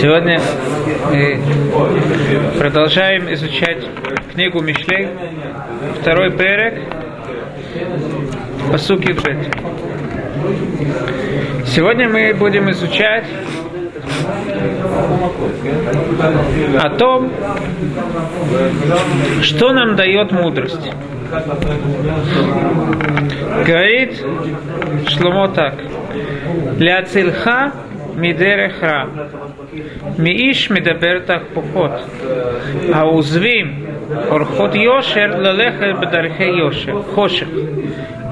Сегодня мы продолжаем изучать книгу Мишлей, второй перек, посук Юджет. Сегодня мы будем изучать о том, что нам дает мудрость. Говорит Шломо так. Ляцильха מדרך מאיש מדבר תהפוכות, העוזבים אורחות יושר ללכת בדרכי יושר, חושך,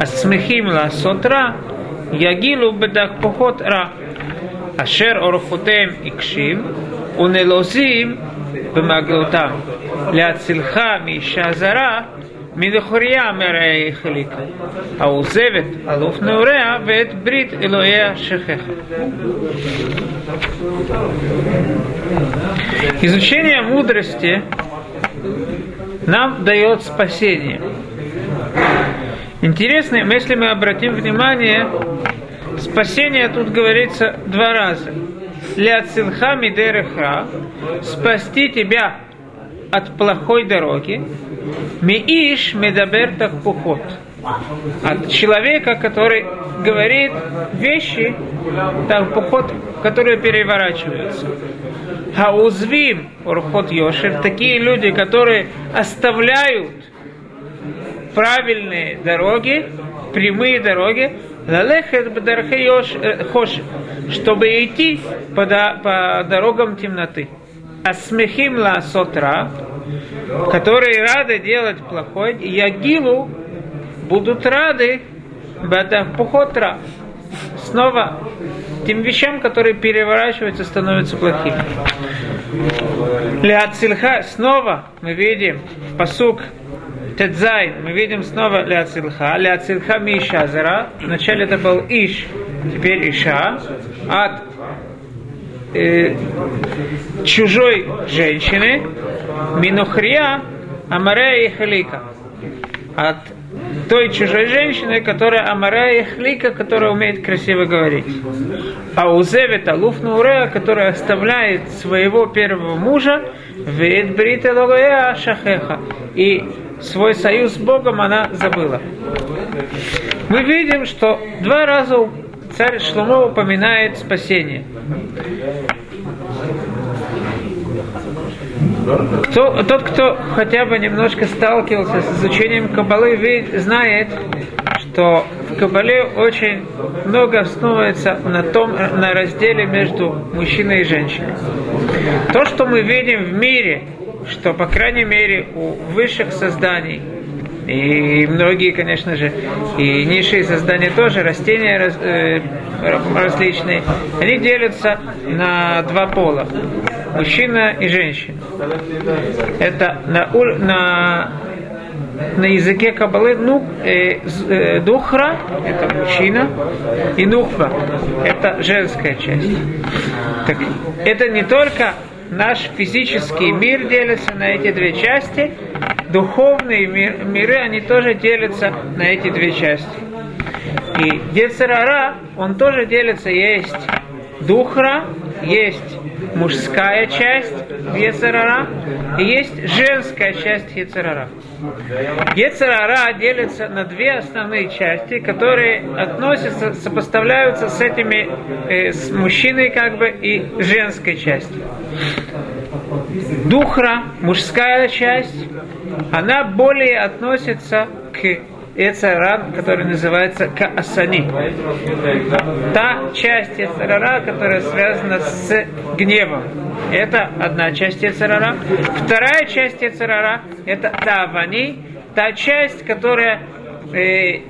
השמחים לעשות רע, יגילו בתהפוכות רע, אשר אורחותיהם הקשיב, ונלוזים במגלותם, להצילך מאישה זרה, מלכוריה מראה החליקה, העוזבת אלוף נעוריה ואת ברית אלוהיה שכחה. Изучение мудрости нам дает спасение. Интересно, если мы обратим внимание, спасение тут говорится два раза. Ля цилха мидерехра, спасти тебя от плохой дороги, Мииш медабер пухот. От человека, который говорит вещи, так пухот, которые переворачиваются. Хаузвим урхот йошер, такие люди, которые оставляют правильные дороги, прямые дороги, лалехет хоши, чтобы идти по, по дорогам темноты. Асмехим ла сотра, которые рады делать плохое, и Ягилу будут рады Бадахпухотра. Снова тем вещам, которые переворачиваются, становятся плохими. Ляцильха, снова мы видим посук Тедзай, мы видим снова Ляцильха. Ляцильха Мишазара. Вначале это был Иш, теперь Иша. От э, чужой женщины, Минухрия Амарея и Халика. От той чужой женщины, которая Амарея и Хлика, которая умеет красиво говорить. А Узевит Алуф Нурея, которая оставляет своего первого мужа, Вид Брита Логоя Шахеха. И свой союз с Богом она забыла. Мы видим, что два раза царь Шломо упоминает спасение. Кто, тот, кто хотя бы немножко сталкивался с изучением Кабалы, знает, что в Кабале очень много основывается на том, на разделе между мужчиной и женщиной. То, что мы видим в мире, что, по крайней мере, у высших созданий, и многие, конечно же, и низшие создания тоже, растения э, различные, они делятся на два пола мужчина и женщина. Это на, на, на языке Кабалы ну, э, э, духра – это мужчина, и нухба – это женская часть. Так, это не только наш физический мир делится на эти две части, духовные мир, миры, они тоже делятся на эти две части. И Децерара, он тоже делится, есть духра, есть мужская часть Ецерара и есть женская часть Ецерара. Ецерара делится на две основные части, которые относятся, сопоставляются с этими, э, с мужчиной как бы и женской частью. Духра, мужская часть, она более относится к Эцарара, который называется Каасани. Та часть Эцарара, которая связана с гневом. Это одна часть Эцарара. Вторая часть Эцарара – это Тавани, та часть, которая э,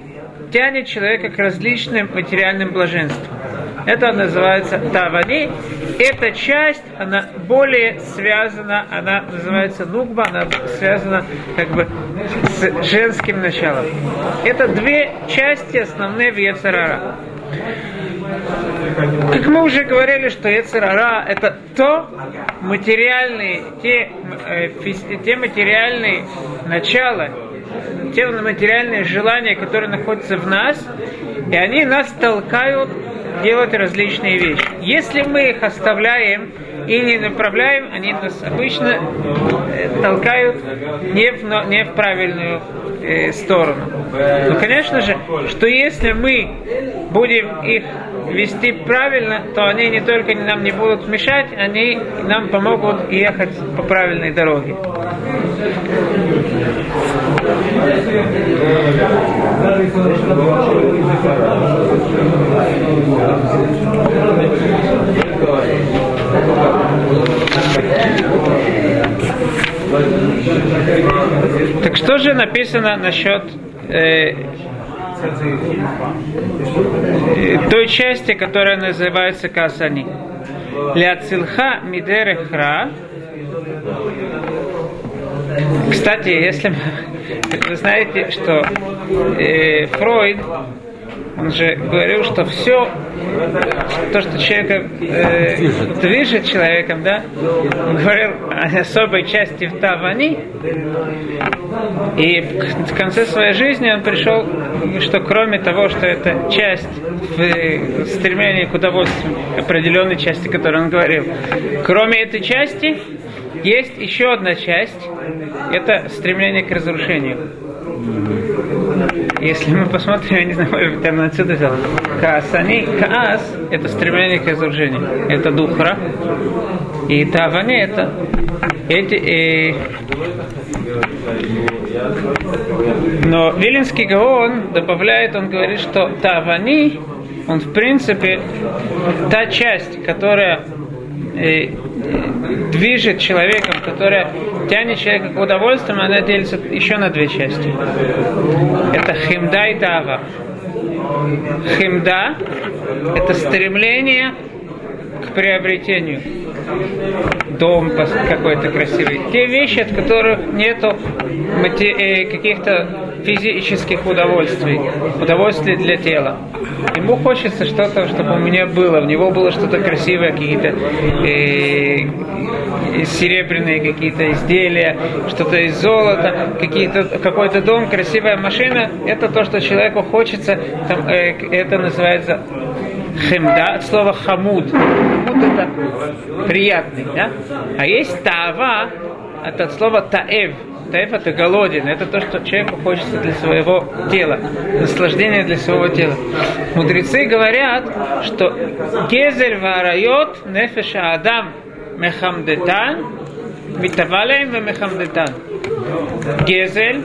тянет человека к различным материальным блаженствам. Это называется Тавани. Эта часть, она более связана, она называется Нукба, она связана как бы с женским началом. Это две части основные в Ецарара. Как мы уже говорили, что Ецарара это то материальные, те, э, те материальные начала, те материальные желания, которые находятся в нас, и они нас толкают делать различные вещи. Если мы их оставляем и не направляем, они нас обычно э, толкают не в, не в правильную э, сторону. Но, конечно же, что если мы будем их вести правильно, то они не только нам не будут мешать, они нам помогут ехать по правильной дороге. Так что же написано насчет э, той части, которая называется Касани? Ляцилха мидерехра. Кстати, если вы знаете, что э, Фройд он же говорил, что все, то, что человека э, движет. движет человеком, да, он говорил о особой части в Тавани, и в конце своей жизни он пришел, что кроме того, что это часть в стремлении к удовольствию, определенной части, которую он говорил, кроме этой части, есть еще одна часть, это стремление к разрушению. Если мы посмотрим, я не знаю, может быть, он отсюда взял. Каасани, каас – это стремление к разрушению. Это духра. И тавани – это эти, э, но Вилинский Гаон добавляет, он говорит, что тавани, он в принципе та часть, которая движет человеком, которая тянет человека к удовольствию, она делится еще на две части. Это химда и тава. Химда – это стремление к приобретению. Дом какой-то красивый. Те вещи, от которых нету э, каких-то физических удовольствий, удовольствий для тела. Ему хочется что-то, чтобы у меня было, у него было что-то красивое, какие-то э, серебряные какие-то изделия, что-то из золота, какие-то, какой-то дом, красивая машина. Это то, что человеку хочется, там, э, это называется хемда, от слова хамуд. Хамуд это приятный, да? А есть тава, это от слова таэв, Таэф это голоден, это то, что человеку хочется для своего тела, наслаждение для своего тела. Мудрецы говорят, что Гезель варайот нефеша адам мехамдетан, витавалеем мехамдетан. Гезель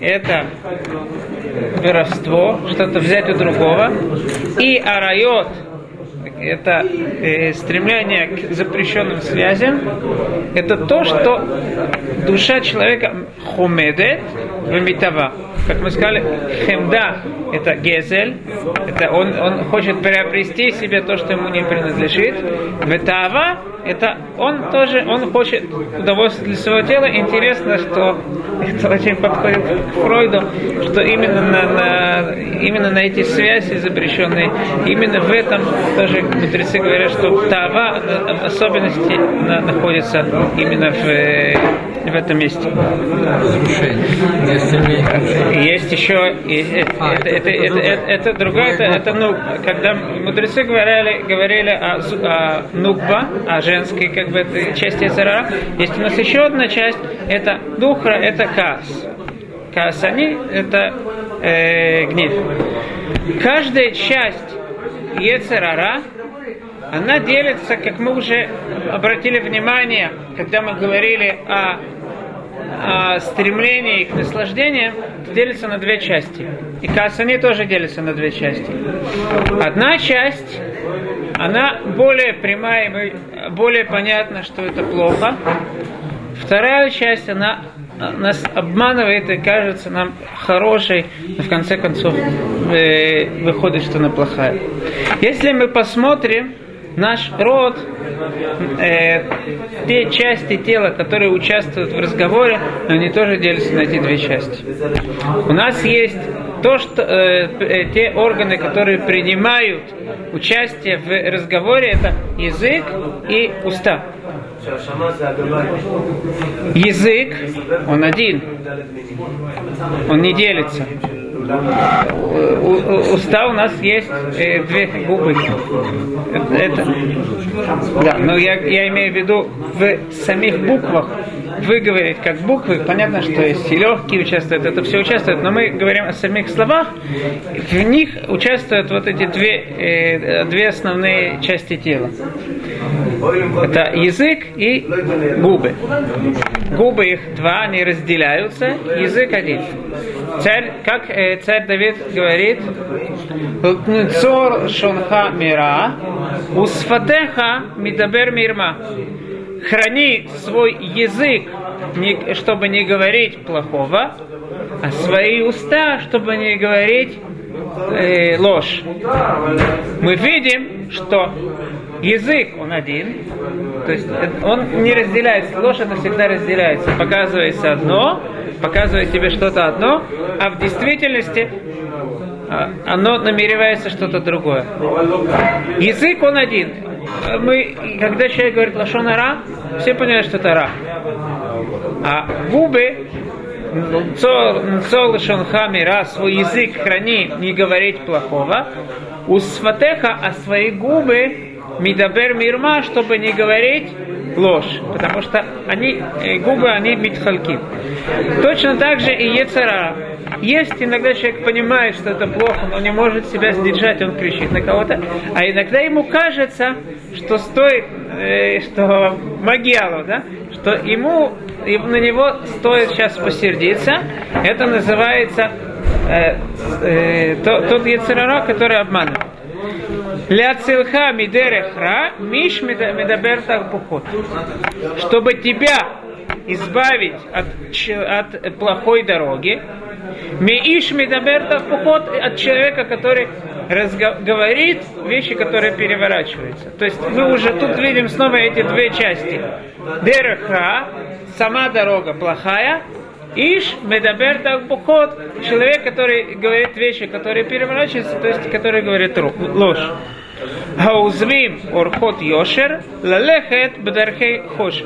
это воровство, что-то взять у другого, и арайот это э, стремление к запрещенным связям, это то, что душа человека хумедет вамитава. Как мы сказали, хемда – это гезель, это он, он хочет приобрести себе то, что ему не принадлежит. Ветава – это он тоже, он хочет удовольствия для своего тела. Интересно, что это очень подходит к Фройду, что именно на, на, именно на эти связи запрещенные, именно в этом тоже мудрецы говорят, что тава особенности находится именно в, в этом месте. Есть еще, а, это, это, это, это, это другое, это, это ну, когда мудрецы говорили, говорили о, о нукба, о женской как бы части Эцерара, есть у нас еще одна часть, это духра, это кас. Касани – это э, гнев. Каждая часть Ецерара она делится, как мы уже обратили внимание, когда мы говорили о, о стремлении к наслаждениям, делится на две части. И касани тоже делится на две части. Одна часть, она более прямая, более понятна, что это плохо. Вторая часть, она нас обманывает и кажется нам хорошей, но в конце концов э, выходит, что она плохая. Если мы посмотрим наш род, э, те части тела, которые участвуют в разговоре, они тоже делятся на эти две части. У нас есть то, что, э, э, те органы, которые принимают участие в разговоре, это язык и уста. Язык, он один, он не делится. у, уста у нас есть э, две губы. Это, да, но я, я имею в виду в самих буквах выговорить как буквы, понятно, что есть и легкие участвуют, это все участвует, но мы говорим о самих словах, в них участвуют вот эти две, э, две основные части тела. Это язык и губы. Губы их два, они разделяются, язык один. Царь, как э, царь Давид говорит, Цор шонха мира, усфатеха мидабер мирма храни свой язык, чтобы не говорить плохого, а свои уста, чтобы не говорить э, ложь. Мы видим, что язык, он один, то есть он не разделяется, ложь это всегда разделяется. Показывается одно, показывает тебе что-то одно, а в действительности а, оно намеревается что-то другое. Язык он один. Мы, когда человек говорит лошонара, все понимают, что это ра. А губы, цол шонхамира, свой язык храни, не говорить плохого. У сватеха, а свои губы, мидабер мирма, чтобы не говорить ложь, потому что они, э, губы, они митхалки. Точно так же и Ецара. Есть иногда человек понимает, что это плохо, но не может себя сдержать, он кричит на кого-то. А иногда ему кажется, что стоит, э, что מגיע לו, да, что ему, на него стоит сейчас посердиться. Это называется э, э, тот יצר הרע, который обманывает. להצילך מדרך רע מאיש מדבר תהפוכות. Чтобы тебя избавить от, от плохой дороги, מאיש מדבר תהפוכות от человека, который говорит вещи, которые переворачиваются. То есть мы уже тут видим снова эти две части. Дерехра, сама дорога плохая, Иш медабер пухот, человек, который говорит вещи, которые переворачиваются, то есть который говорит ложь. Хаузвим орхот йошер, лалехет бдархей хош.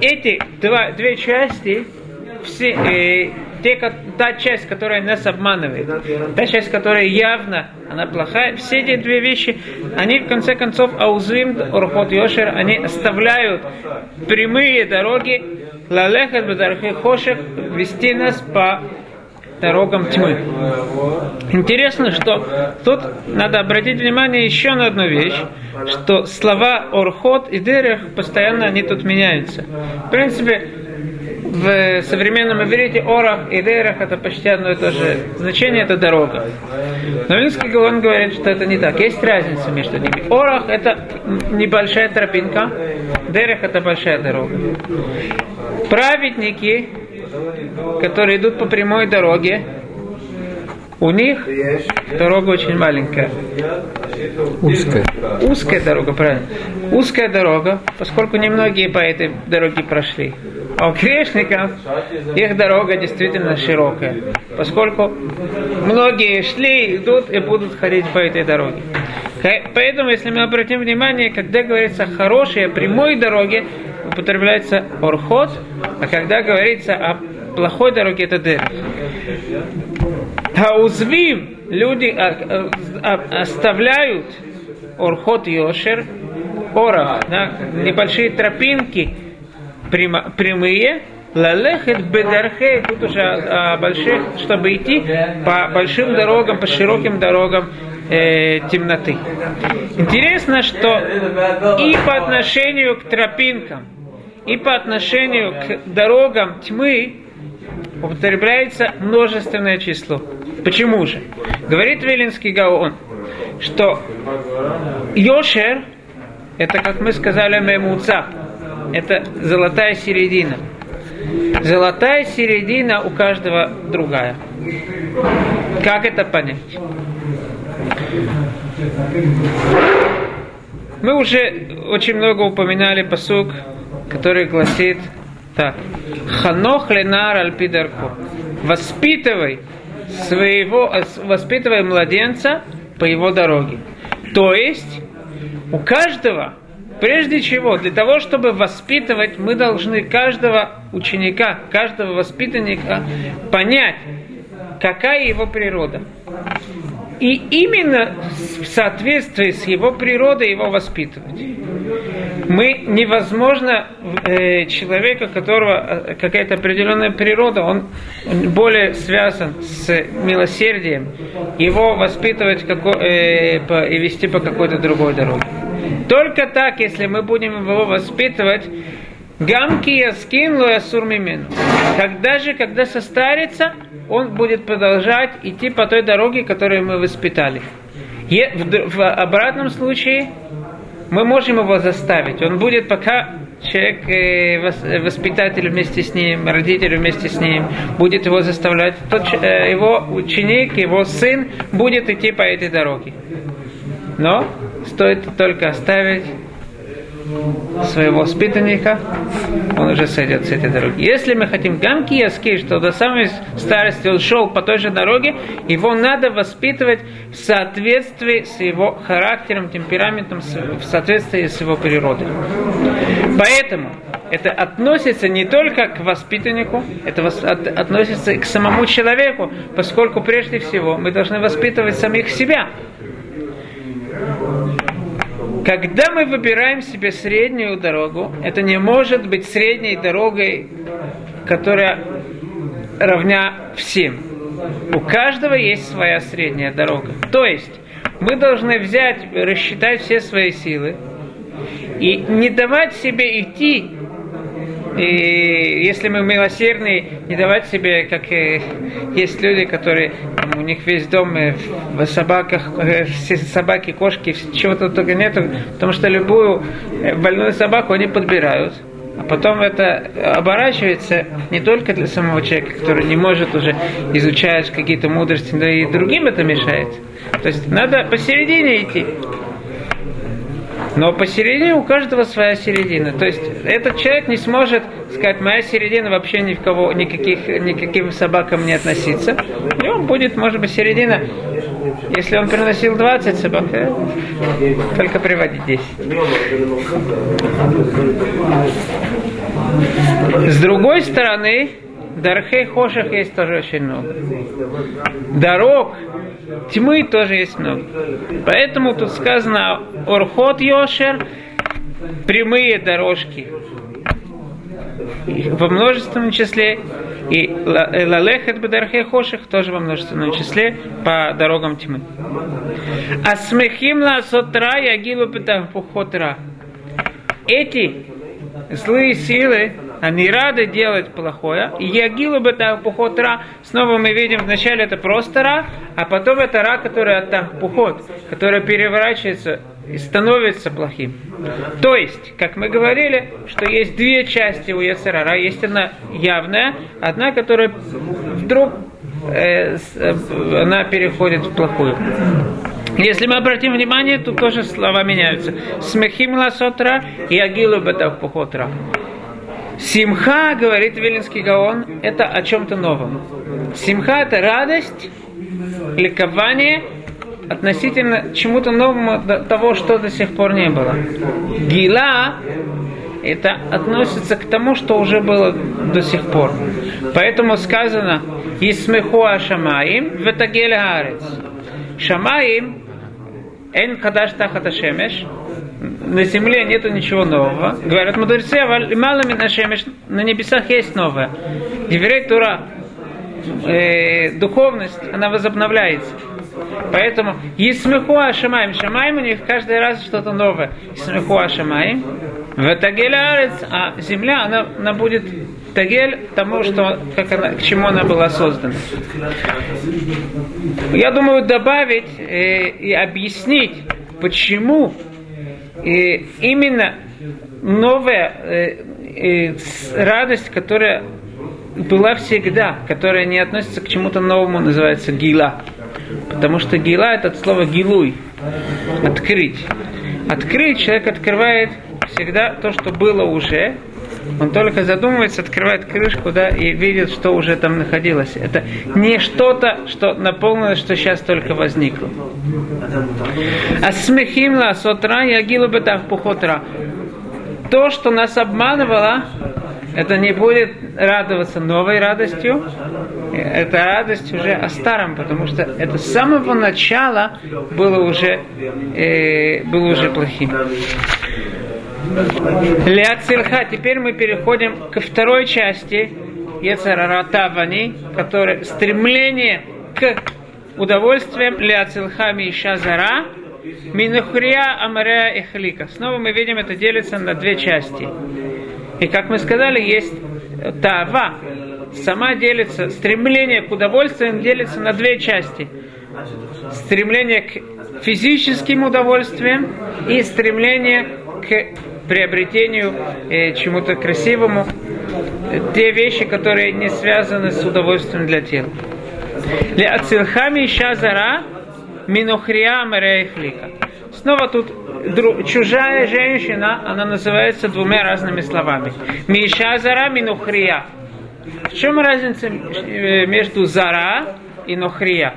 Эти два, две части, все, э, те, та часть, которая нас обманывает, та часть, которая явно, она плохая, все эти две вещи, они в конце концов, аузвим орхот йошер, они оставляют прямые дороги, лалехет бдархей хошек, вести нас по дорогам тьмы. Интересно, что тут надо обратить внимание еще на одну вещь, что слова орхот и дерех постоянно они тут меняются. В принципе, в современном иврите орах и дерех это почти одно и то же значение, это дорога. Но Вильнский Гаон говорит, что это не так. Есть разница между ними. Орах это небольшая тропинка, дерех это большая дорога. Праведники которые идут по прямой дороге, у них дорога очень маленькая. Узкая. Узкая дорога, правильно. Узкая дорога, поскольку немногие по этой дороге прошли. А у грешников их дорога действительно широкая, поскольку многие шли, идут и будут ходить по этой дороге. Поэтому, если мы обратим внимание, когда говорится о прямой дороге, употребляется орхот, а когда говорится о плохой дороге, это дер. Хаузвим люди а, а, оставляют орхот йошер, орах, да, небольшие тропинки прямые, Лалехет бедархе, тут уже о, больших, чтобы идти по большим дорогам, по широким дорогам э, темноты. Интересно, что и по отношению к тропинкам, и по отношению к дорогам тьмы употребляется множественное число. Почему же? Говорит Велинский Гаон, что Йошер, это, как мы сказали, мемуца, это золотая середина. Золотая середина у каждого другая. Как это понять? Мы уже очень много упоминали посук, который гласит так. Ханох ленар альпидарку. Воспитывай своего, воспитывай младенца по его дороге. То есть у каждого, прежде чего, для того, чтобы воспитывать, мы должны каждого ученика, каждого воспитанника понять, какая его природа. И именно в соответствии с его природой его воспитывать. Мы невозможно э, человека, которого э, какая-то определенная природа, он более связан с милосердием, его воспитывать како, э, по, и вести по какой-то другой дороге. Только так, если мы будем его воспитывать, Гамки яскин лоясур мимен. Когда же, когда состарится, он будет продолжать идти по той дороге, которую мы воспитали. И в, в обратном случае мы можем его заставить. Он будет пока человек, э, воспитатель вместе с ним, родитель вместе с ним, будет его заставлять. Тот, э, его ученик, его сын будет идти по этой дороге. Но стоит только оставить своего воспитанника, он уже сойдет с этой дороги. Если мы хотим гамки яски, что до самой старости он шел по той же дороге, его надо воспитывать в соответствии с его характером, темпераментом, в соответствии с его природой. Поэтому это относится не только к воспитаннику, это относится и к самому человеку, поскольку прежде всего мы должны воспитывать самих себя. Когда мы выбираем себе среднюю дорогу, это не может быть средней дорогой, которая равня всем. У каждого есть своя средняя дорога. То есть мы должны взять, рассчитать все свои силы и не давать себе идти и если мы милосердны, не давать себе, как э, есть люди, которые там, у них весь дом э, в собаках, э, все собаки, кошки, чего-то только нету, потому что любую больную собаку они подбирают. А потом это оборачивается не только для самого человека, который не может уже изучать какие-то мудрости, но и другим это мешает. То есть надо посередине идти. Но посередине у каждого своя середина. То есть этот человек не сможет сказать, моя середина вообще ни в кого, никаких, никаким собакам не относится. И он будет, может быть, середина, если он приносил 20 собак, э, только приводить 10. С другой стороны, Дархей Хошах есть тоже очень много. Дорог тьмы тоже есть много. Поэтому тут сказано Орхот Йошер, прямые дорожки во множественном числе, и Лалехет Бедархе Хоших тоже во множественном числе по дорогам тьмы. А смехим ла сотра ягилу пухотра. Эти злые силы, они рады делать плохое. И ягилу бы пухот ра. Снова мы видим, вначале это просто ра, а потом это ра, который от пухот, который переворачивается и становится плохим. То есть, как мы говорили, что есть две части у Яцерара. Есть одна явная, одна, которая вдруг э, э, она переходит в плохую. Если мы обратим внимание, тут тоже слова меняются. Смехим ласотра и агилу пухотра. Симха, говорит Вилинский Гаон, это о чем-то новом. Симха это радость, ликование относительно чему-то новому того, что до сих пор не было. Гила это относится к тому, что уже было до сих пор. Поэтому сказано «Исмехуа шамаим ветагель гарец». Шамаим Эн кадаш тахата шемеш. На земле нету ничего нового. Говорят мудрецы, а малами на небесах есть новое. Еврей Тура, э, духовность, она возобновляется. Поэтому Исмехуа Шамаем. Шамаем у них каждый раз что-то новое. Исмехуа Шамаем. В Тагель а земля, она, она будет Тагель тому, что, как она, к чему она была создана. Я думаю добавить э, и объяснить, почему э, именно новая э, э, радость, которая была всегда, которая не относится к чему-то новому, называется гила. Потому что гила это слово гилуй, открыть. Открыть человек открывает всегда то, что было уже, он только задумывается, открывает крышку, да, и видит, что уже там находилось. Это не что-то, что наполнилось, что сейчас только возникло. А смехимла сотра ягилу бетах пухотра. То, что нас обманывало, это не будет радоваться новой радостью, эта радость уже о старом, потому что это с самого начала было уже, э, было уже плохим. Ляцильха. Теперь мы переходим ко второй части Ецараратавани, которое стремление к удовольствиям Ляцильха Миша Зара, Минухрия Амаря и Хлика. Снова мы видим, это делится на две части. И как мы сказали, есть Тава. Сама делится, стремление к удовольствиям делится на две части. Стремление к физическим удовольствиям и стремление к приобретению э, чему-то красивому. Те вещи, которые не связаны с удовольствием для тела. Для ацилхами шазара минохрия мерейхлика. Снова тут дру, чужая женщина, она называется двумя разными словами. Миша зара минухрия. В чем разница э, между зара и нохрия?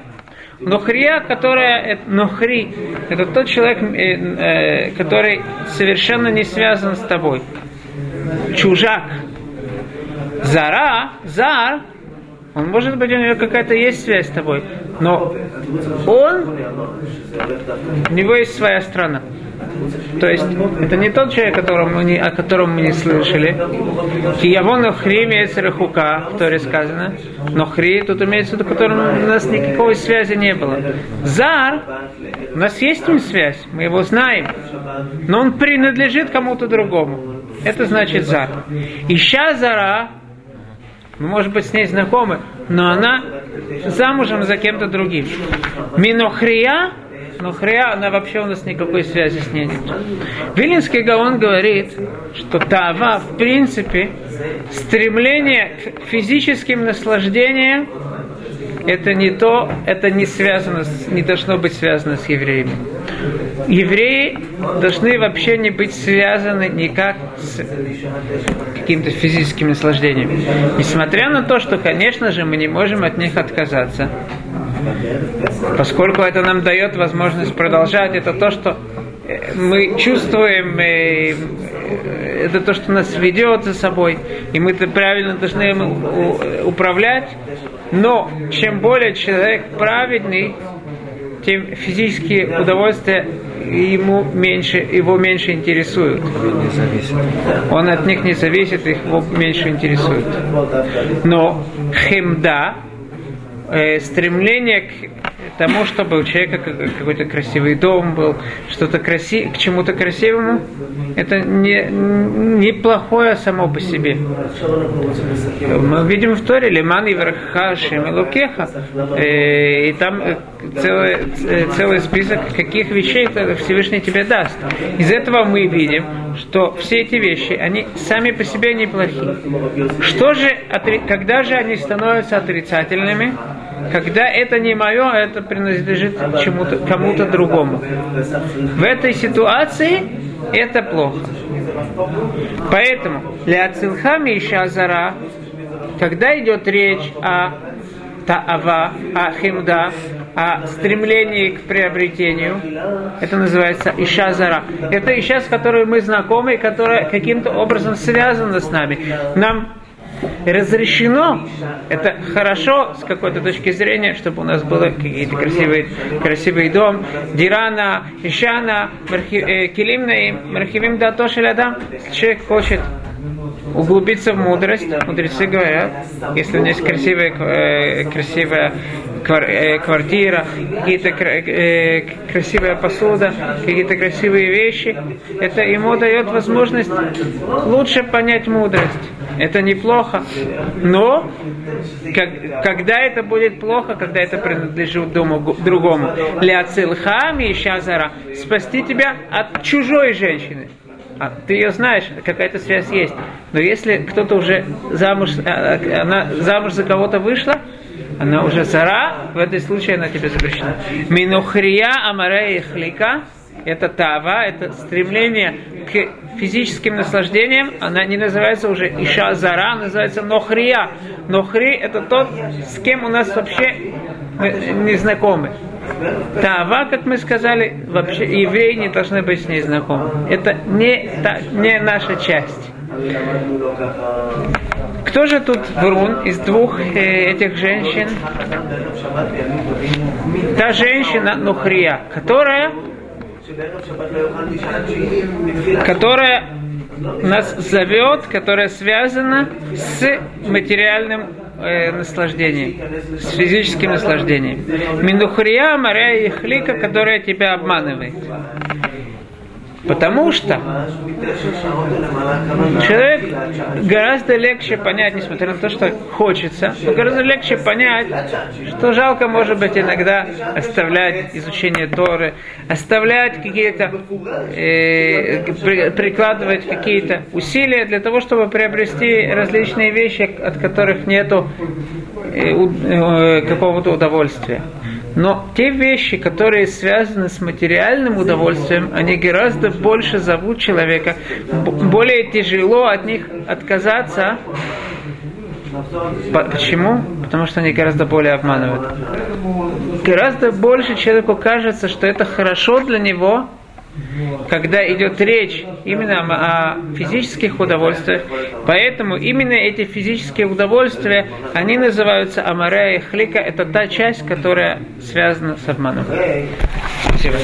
Нохрия, которая нохри, это тот человек, э, э, который совершенно не связан с тобой. Чужак. Зара, зар, он может быть, у него какая-то есть связь с тобой, но он, у него есть своя страна. То есть это не тот человек, которому не, о котором мы не слышали. Киявон хри имеется рахука, в Торе сказано. Но хри тут имеется в виду, которым у нас никакой связи не было. Зар, у нас есть с ним связь, мы его знаем. Но он принадлежит кому-то другому. Это значит зар. Ища зара, мы, может быть, с ней знакомы, но она замужем за кем-то другим. Минохрия но хря, она вообще у нас никакой связи с ней нет. Вилинский Гаон говорит, что тава, в принципе, стремление к физическим наслаждениям, это не то, это не связано, не должно быть связано с евреями. Евреи должны вообще не быть связаны никак с каким-то физическим наслаждением. Несмотря на то, что, конечно же, мы не можем от них отказаться. Поскольку это нам дает возможность продолжать, это то, что э, мы чувствуем, э, это то, что нас ведет за собой, и мы -то правильно должны управлять. Но чем более человек праведный, тем физические удовольствия ему меньше, его меньше интересуют. Он от них не зависит, их его меньше интересует. Но хемда, э, стремление к тому, чтобы у человека какой-то красивый дом был, что-то краси... к чему-то красивому, это не, не плохое само по себе. Мы видим в Торе Лиман и Верхаши Мелукеха, э, и там э, целый, э, целый список, каких вещей Всевышний тебе даст. Из этого мы видим, что все эти вещи, они сами по себе неплохие. Что же, когда же они становятся отрицательными? Когда это не мое, это принадлежит чему-то, кому-то другому. В этой ситуации это плохо. Поэтому для Ацилхами и Шазара, когда идет речь о таава, о химда, о стремлении к приобретению. Это называется ишазара. Это иша, с которой мы знакомы, которая каким-то образом связана с нами. Нам разрешено, это хорошо с какой-то точки зрения, чтобы у нас был какие-то красивые, красивый дом, дирана, ишана, э, килимнаим, мархивим датошелядам. Человек хочет углубиться в мудрость, мудрецы говорят, если у него есть красивая, э, красивая Э, квартира, какие-то э, красивая посуда, какие-то красивые вещи. Это ему дает возможность лучше понять мудрость. Это неплохо. Но как, когда это будет плохо, когда это принадлежит дому, другому. Ля цилхами и шазара. Спасти тебя от чужой женщины. А ты ее знаешь, какая-то связь есть. Но если кто-то уже замуж, а, а, она замуж за кого-то вышла, она уже зара, в этой случае она тебе запрещена. Минухрия амарея хлика, это тава, это стремление к физическим наслаждениям, она не называется уже иша зара, называется нохрия. Нохри это тот, с кем у нас вообще не знакомы. Тава, как мы сказали, вообще евреи не должны быть с ней знакомы. Это не, та, не наша часть. Кто же тут врун из двух э, этих женщин? Та женщина Нухрия, которая которая нас зовет, которая связана с материальным э, наслаждением, с физическим наслаждением. Минухрия, Мария и Хлика, которая тебя обманывает. Потому что человек гораздо легче понять, несмотря на то, что хочется, но гораздо легче понять, что жалко, может быть, иногда оставлять изучение Торы, оставлять какие-то, э, при, прикладывать какие-то усилия для того, чтобы приобрести различные вещи, от которых нету э, э, какого-то удовольствия. Но те вещи, которые связаны с материальным удовольствием, они гораздо больше зовут человека, более тяжело от них отказаться. Почему? Потому что они гораздо более обманывают. Гораздо больше человеку кажется, что это хорошо для него, когда идет речь именно о физических удовольствиях. Поэтому именно эти физические удовольствия, они называются амарея и хлика. Это та часть, которая связана с обманом. Спасибо.